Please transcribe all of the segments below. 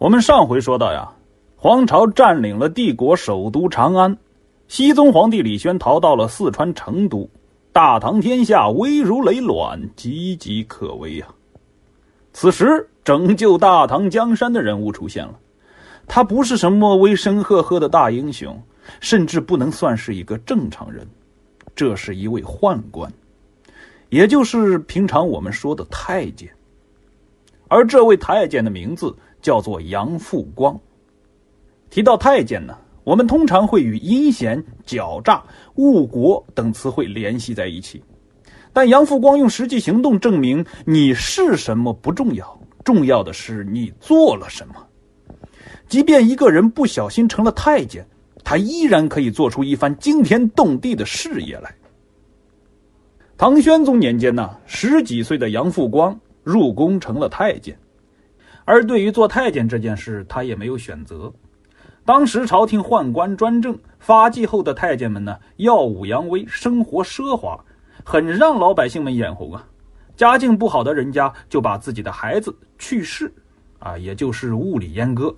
我们上回说到呀，黄巢占领了帝国首都长安，熹宗皇帝李轩逃到了四川成都，大唐天下危如累卵，岌岌可危啊！此时，拯救大唐江山的人物出现了，他不是什么威声赫赫的大英雄，甚至不能算是一个正常人，这是一位宦官。也就是平常我们说的太监，而这位太监的名字叫做杨复光。提到太监呢，我们通常会与阴险、狡诈、误国等词汇联系在一起。但杨复光用实际行动证明，你是什么不重要，重要的是你做了什么。即便一个人不小心成了太监，他依然可以做出一番惊天动地的事业来。唐玄宗年间呢，十几岁的杨复光入宫成了太监，而对于做太监这件事，他也没有选择。当时朝廷宦官专政，发迹后的太监们呢，耀武扬威，生活奢华，很让老百姓们眼红啊。家境不好的人家就把自己的孩子去世，啊，也就是物理阉割，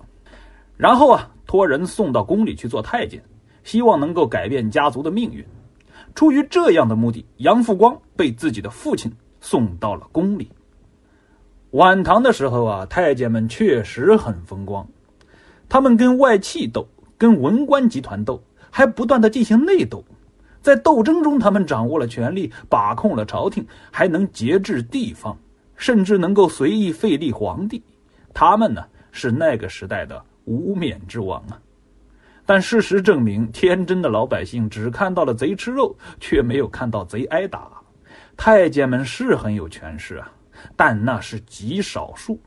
然后啊，托人送到宫里去做太监，希望能够改变家族的命运。出于这样的目的，杨复光被自己的父亲送到了宫里。晚唐的时候啊，太监们确实很风光，他们跟外戚斗，跟文官集团斗，还不断的进行内斗。在斗争中，他们掌握了权力，把控了朝廷，还能节制地方，甚至能够随意废立皇帝。他们呢，是那个时代的无冕之王啊。但事实证明，天真的老百姓只看到了贼吃肉，却没有看到贼挨打。太监们是很有权势啊，但那是极少数。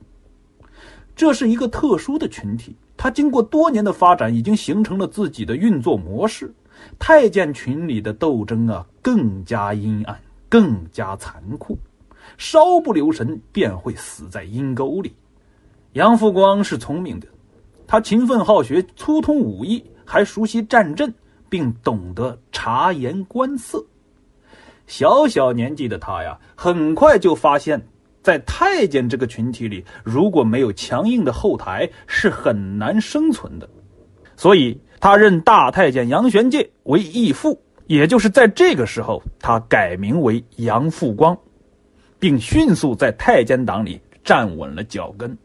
这是一个特殊的群体，他经过多年的发展，已经形成了自己的运作模式。太监群里的斗争啊，更加阴暗，更加残酷，稍不留神便会死在阴沟里。杨富光是聪明的。他勤奋好学，粗通武艺，还熟悉战阵，并懂得察言观色。小小年纪的他呀，很快就发现，在太监这个群体里，如果没有强硬的后台，是很难生存的。所以，他任大太监杨玄介为义父。也就是在这个时候，他改名为杨复光，并迅速在太监党里站稳了脚跟。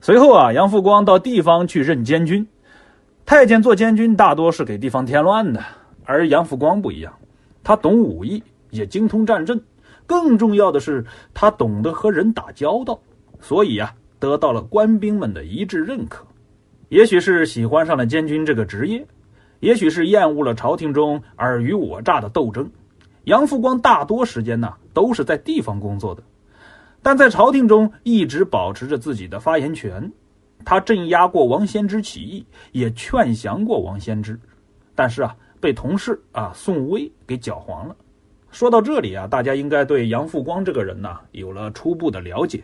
随后啊，杨复光到地方去任监军。太监做监军大多是给地方添乱的，而杨复光不一样，他懂武艺，也精通战阵，更重要的是他懂得和人打交道，所以啊，得到了官兵们的一致认可。也许是喜欢上了监军这个职业，也许是厌恶了朝廷中尔虞我诈的斗争，杨复光大多时间呢都是在地方工作的。但在朝廷中一直保持着自己的发言权，他镇压过王仙芝起义，也劝降过王仙芝，但是啊，被同事啊宋威给搅黄了。说到这里啊，大家应该对杨复光这个人呢有了初步的了解。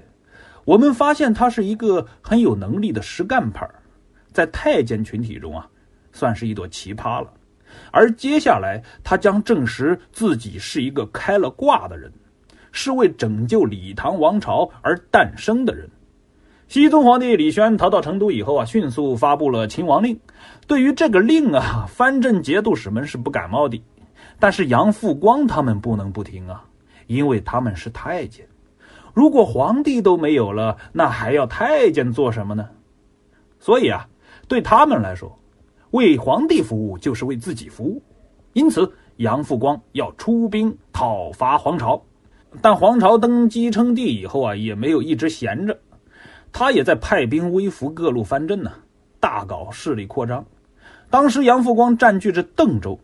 我们发现他是一个很有能力的实干派，在太监群体中啊，算是一朵奇葩了。而接下来，他将证实自己是一个开了挂的人。是为拯救李唐王朝而诞生的人。西宗皇帝李轩逃到成都以后啊，迅速发布了秦王令。对于这个令啊，藩镇节度使们是不感冒的，但是杨复光他们不能不听啊，因为他们是太监。如果皇帝都没有了，那还要太监做什么呢？所以啊，对他们来说，为皇帝服务就是为自己服务。因此，杨复光要出兵讨伐黄巢。但黄巢登基称帝以后啊，也没有一直闲着，他也在派兵威服各路藩镇呢，大搞势力扩张。当时杨复光占据着邓州，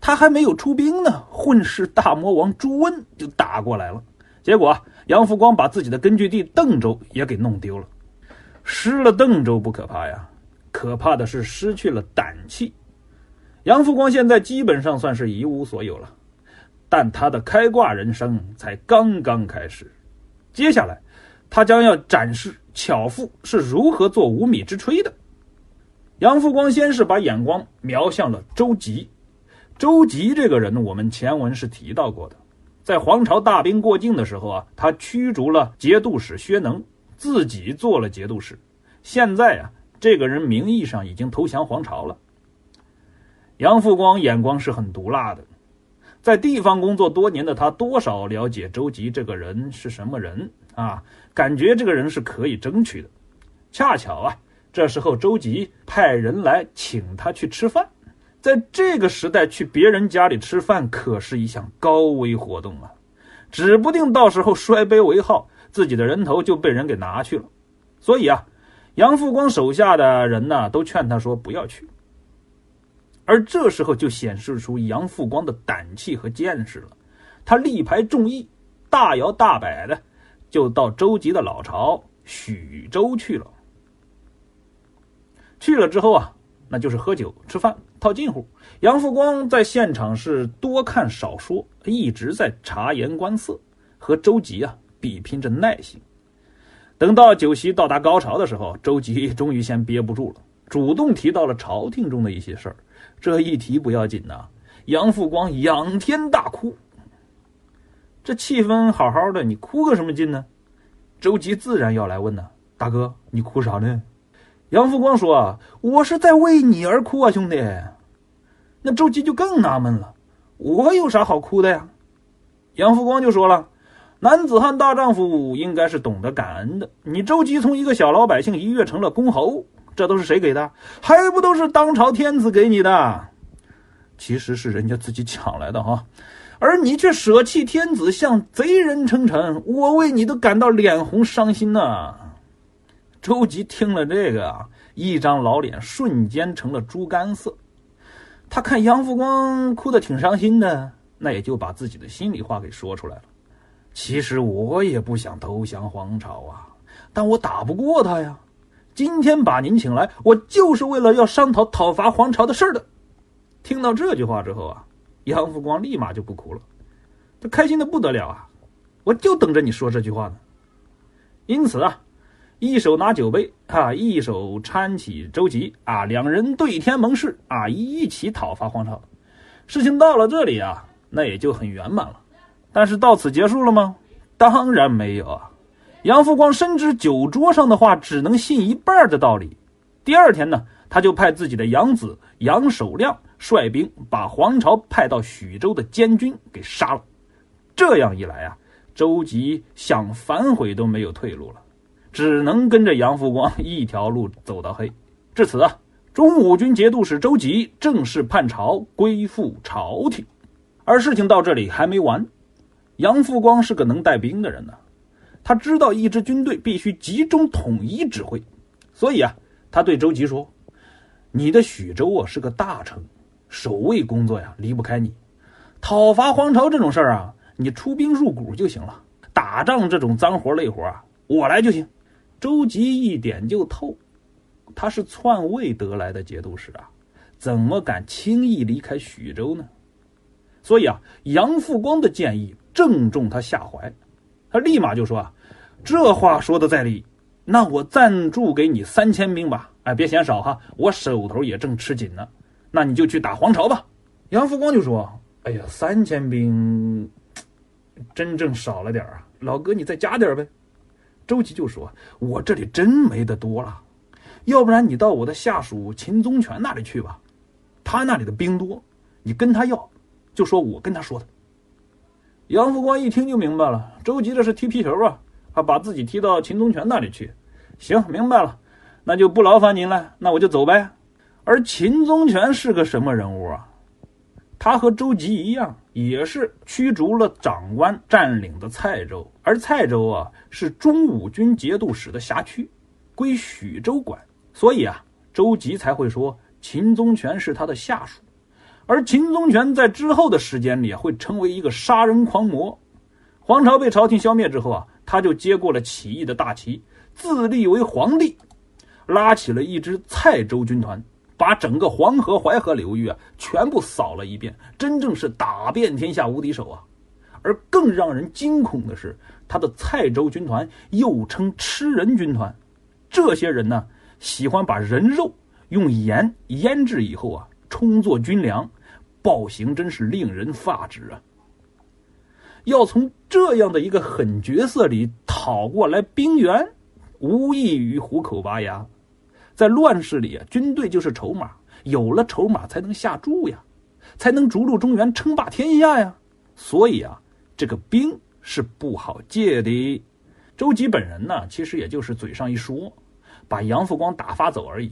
他还没有出兵呢，混世大魔王朱温就打过来了。结果杨复光把自己的根据地邓州也给弄丢了。失了邓州不可怕呀，可怕的是失去了胆气。杨复光现在基本上算是一无所有了。但他的开挂人生才刚刚开始，接下来，他将要展示巧妇是如何做无米之炊的。杨复光先是把眼光瞄向了周吉，周吉这个人，我们前文是提到过的，在黄巢大兵过境的时候啊，他驱逐了节度使薛能，自己做了节度使。现在啊，这个人名义上已经投降皇朝了。杨复光眼光是很毒辣的，在地方工作多年的他，多少了解周吉这个人是什么人啊？感觉这个人是可以争取的。恰巧啊，这时候周吉派人来请他去吃饭。在这个时代去别人家里吃饭，可是一项高危活动啊，指不定到时候摔杯为号，自己的人头就被人给拿去了。所以啊，杨富光手下的人呢，都劝他说不要去。而这时候就显示出杨富光的胆气和见识了，他力排众议，大摇大摆的就到周吉的老巢许州去了。去了之后啊。那就是喝酒吃饭套近乎。杨富光在现场是多看少说，一直在察言观色，和周吉啊比拼着耐性。等到酒席到达高潮的时候，周吉终于先憋不住了，主动提到了朝廷中的一些事儿。这一提不要紧呐，杨富光仰天大哭。这气氛好好的，你哭个什么劲呢？周吉自然要来问呢，大哥，你哭啥呢？杨富光说：“啊，我是在为你而哭啊，兄弟。”那周吉就更纳闷了：“我有啥好哭的呀？”杨复光就说了：“男子汉大丈夫应该是懂得感恩的。你周吉从一个小老百姓一跃成了公侯，这都是谁给的？还不都是当朝天子给你的？其实是人家自己抢来的哈，而你却舍弃天子，向贼人称臣，我为你都感到脸红伤心呐。”周吉听了这个啊，一张老脸瞬间成了猪肝色。他看杨富光哭得挺伤心的，那也就把自己的心里话给说出来了。其实我也不想投降皇朝啊，但我打不过他呀。今天把您请来，我就是为了要商讨讨伐皇朝的事儿的。听到这句话之后啊，杨富光立马就不哭了，他开心的不得了啊！我就等着你说这句话呢。因此啊。一手拿酒杯啊，一手搀起周吉啊，两人对天盟誓啊，一起讨伐皇朝。事情到了这里啊，那也就很圆满了。但是到此结束了吗？当然没有啊！杨复光深知酒桌上的话只能信一半的道理。第二天呢，他就派自己的养子杨守亮率兵把皇朝派到许州的监军给杀了。这样一来啊，周吉想反悔都没有退路了。只能跟着杨复光一条路走到黑。至此啊，中武军节度使周吉正式叛朝，归附朝廷。而事情到这里还没完，杨复光是个能带兵的人呢，他知道一支军队必须集中统一指挥，所以啊，他对周吉说：“你的许州啊是个大城，守卫工作呀离不开你。讨伐皇朝这种事儿啊，你出兵入股就行了。打仗这种脏活累活啊，我来就行。”周吉一点就透，他是篡位得来的节度使啊，怎么敢轻易离开徐州呢？所以啊，杨复光的建议正中他下怀，他立马就说啊：“这话说的在理，那我赞助给你三千兵吧，哎，别嫌少哈，我手头也正吃紧呢。那你就去打黄巢吧。”杨复光就说：“哎呀，三千兵真正少了点啊，老哥你再加点呗。”周吉就说：“我这里真没得多了，要不然你到我的下属秦宗权那里去吧，他那里的兵多，你跟他要，就说我跟他说的。”杨复光一听就明白了，周吉这是踢皮球啊，他把自己踢到秦宗权那里去。行，明白了，那就不劳烦您了，那我就走呗。而秦宗权是个什么人物啊？他和周吉一样，也是驱逐了长官占领的蔡州，而蔡州啊是中武军节度使的辖区，归许州管，所以啊，周吉才会说秦宗权是他的下属，而秦宗权在之后的时间里会成为一个杀人狂魔。黄巢被朝廷消灭之后啊，他就接过了起义的大旗，自立为皇帝，拉起了一支蔡州军团。把整个黄河、淮河流域啊，全部扫了一遍，真正是打遍天下无敌手啊！而更让人惊恐的是，他的蔡州军团又称吃人军团，这些人呢，喜欢把人肉用盐腌制以后啊，充作军粮，暴行真是令人发指啊！要从这样的一个狠角色里讨过来兵源，无异于虎口拔牙。在乱世里啊，军队就是筹码，有了筹码才能下注呀，才能逐鹿中原，称霸天下呀。所以啊，这个兵是不好借的。周吉本人呢，其实也就是嘴上一说，把杨复光打发走而已。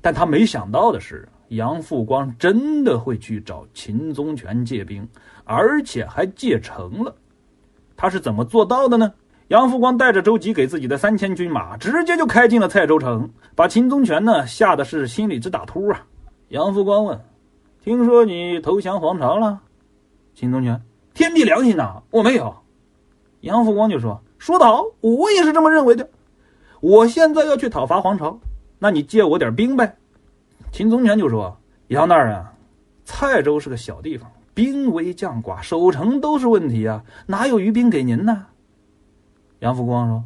但他没想到的是，杨复光真的会去找秦宗权借兵，而且还借成了。他是怎么做到的呢？杨富光带着周吉给自己的三千军马，直接就开进了蔡州城，把秦宗权呢吓得是心里直打突啊！杨富光问：“听说你投降皇朝了？”秦宗权：“天地良心呐，我没有。”杨富光就说。说得好，我也是这么认为的。我现在要去讨伐皇朝，那你借我点兵呗。秦宗权就说：“杨大人，蔡州是个小地方，兵微将寡，守城都是问题啊，哪有余兵给您呢？”杨福光说：“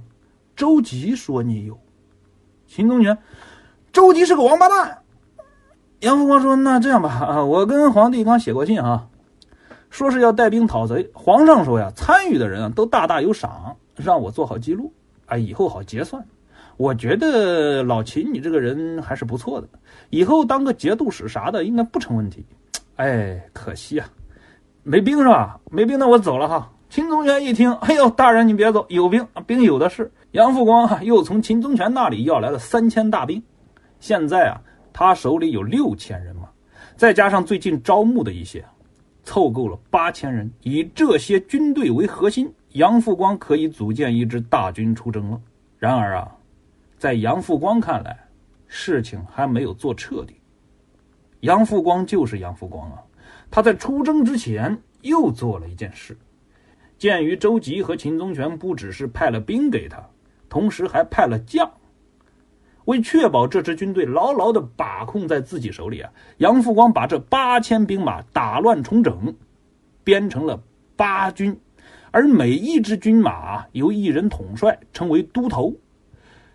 周吉说你有。”秦宗权：“周吉是个王八蛋。”杨福光说：“那这样吧，啊，我跟皇帝刚写过信啊，说是要带兵讨贼。皇上说呀，参与的人啊都大大有赏。”让我做好记录，啊，以后好结算。我觉得老秦你这个人还是不错的，以后当个节度使啥的应该不成问题。哎，可惜啊，没兵是吧？没兵，那我走了哈。秦宗权一听，哎呦，大人你别走，有兵，兵有的是。杨复光啊又从秦宗权那里要来了三千大兵，现在啊，他手里有六千人马，再加上最近招募的一些，凑够了八千人。以这些军队为核心。杨复光可以组建一支大军出征了。然而啊，在杨复光看来，事情还没有做彻底。杨复光就是杨复光啊，他在出征之前又做了一件事。鉴于周吉和秦宗权不只是派了兵给他，同时还派了将，为确保这支军队牢牢地把控在自己手里啊，杨复光把这八千兵马打乱重整，编成了八军。而每一支军马由一人统帅，称为都头。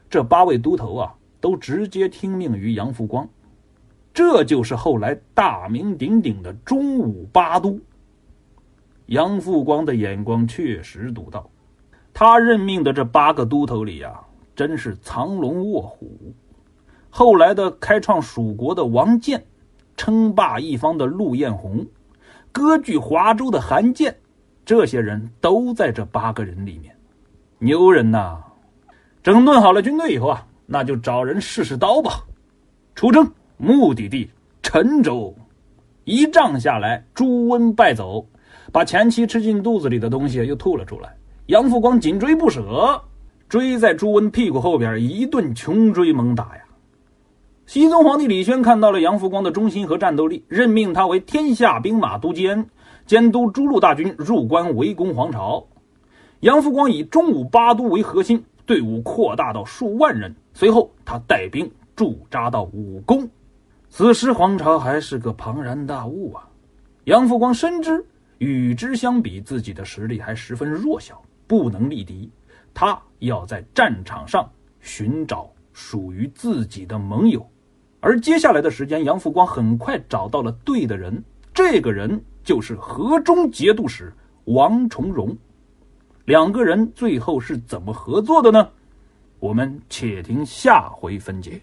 这八位都头啊，都直接听命于杨复光。这就是后来大名鼎鼎的中武八都。杨富光的眼光确实独到，他任命的这八个都头里呀，真是藏龙卧虎。后来的开创蜀国的王建，称霸一方的陆彦宏，割据华州的韩建。这些人都在这八个人里面，牛人呐！整顿好了军队以后啊，那就找人试试刀吧。出征目的地陈州，一仗下来，朱温败走，把前妻吃进肚子里的东西又吐了出来。杨富光紧追不舍，追在朱温屁股后边，一顿穷追猛打呀。西宗皇帝李轩看到了杨富光的忠心和战斗力，任命他为天下兵马都监。监督诸路大军入关围攻黄巢，杨富光以中武八都为核心，队伍扩大到数万人。随后，他带兵驻扎到武功。此时，黄巢还是个庞然大物啊！杨富光深知与之相比，自己的实力还十分弱小，不能力敌。他要在战场上寻找属于自己的盟友。而接下来的时间，杨复光很快找到了对的人。这个人。就是河中节度使王重荣，两个人最后是怎么合作的呢？我们且听下回分解。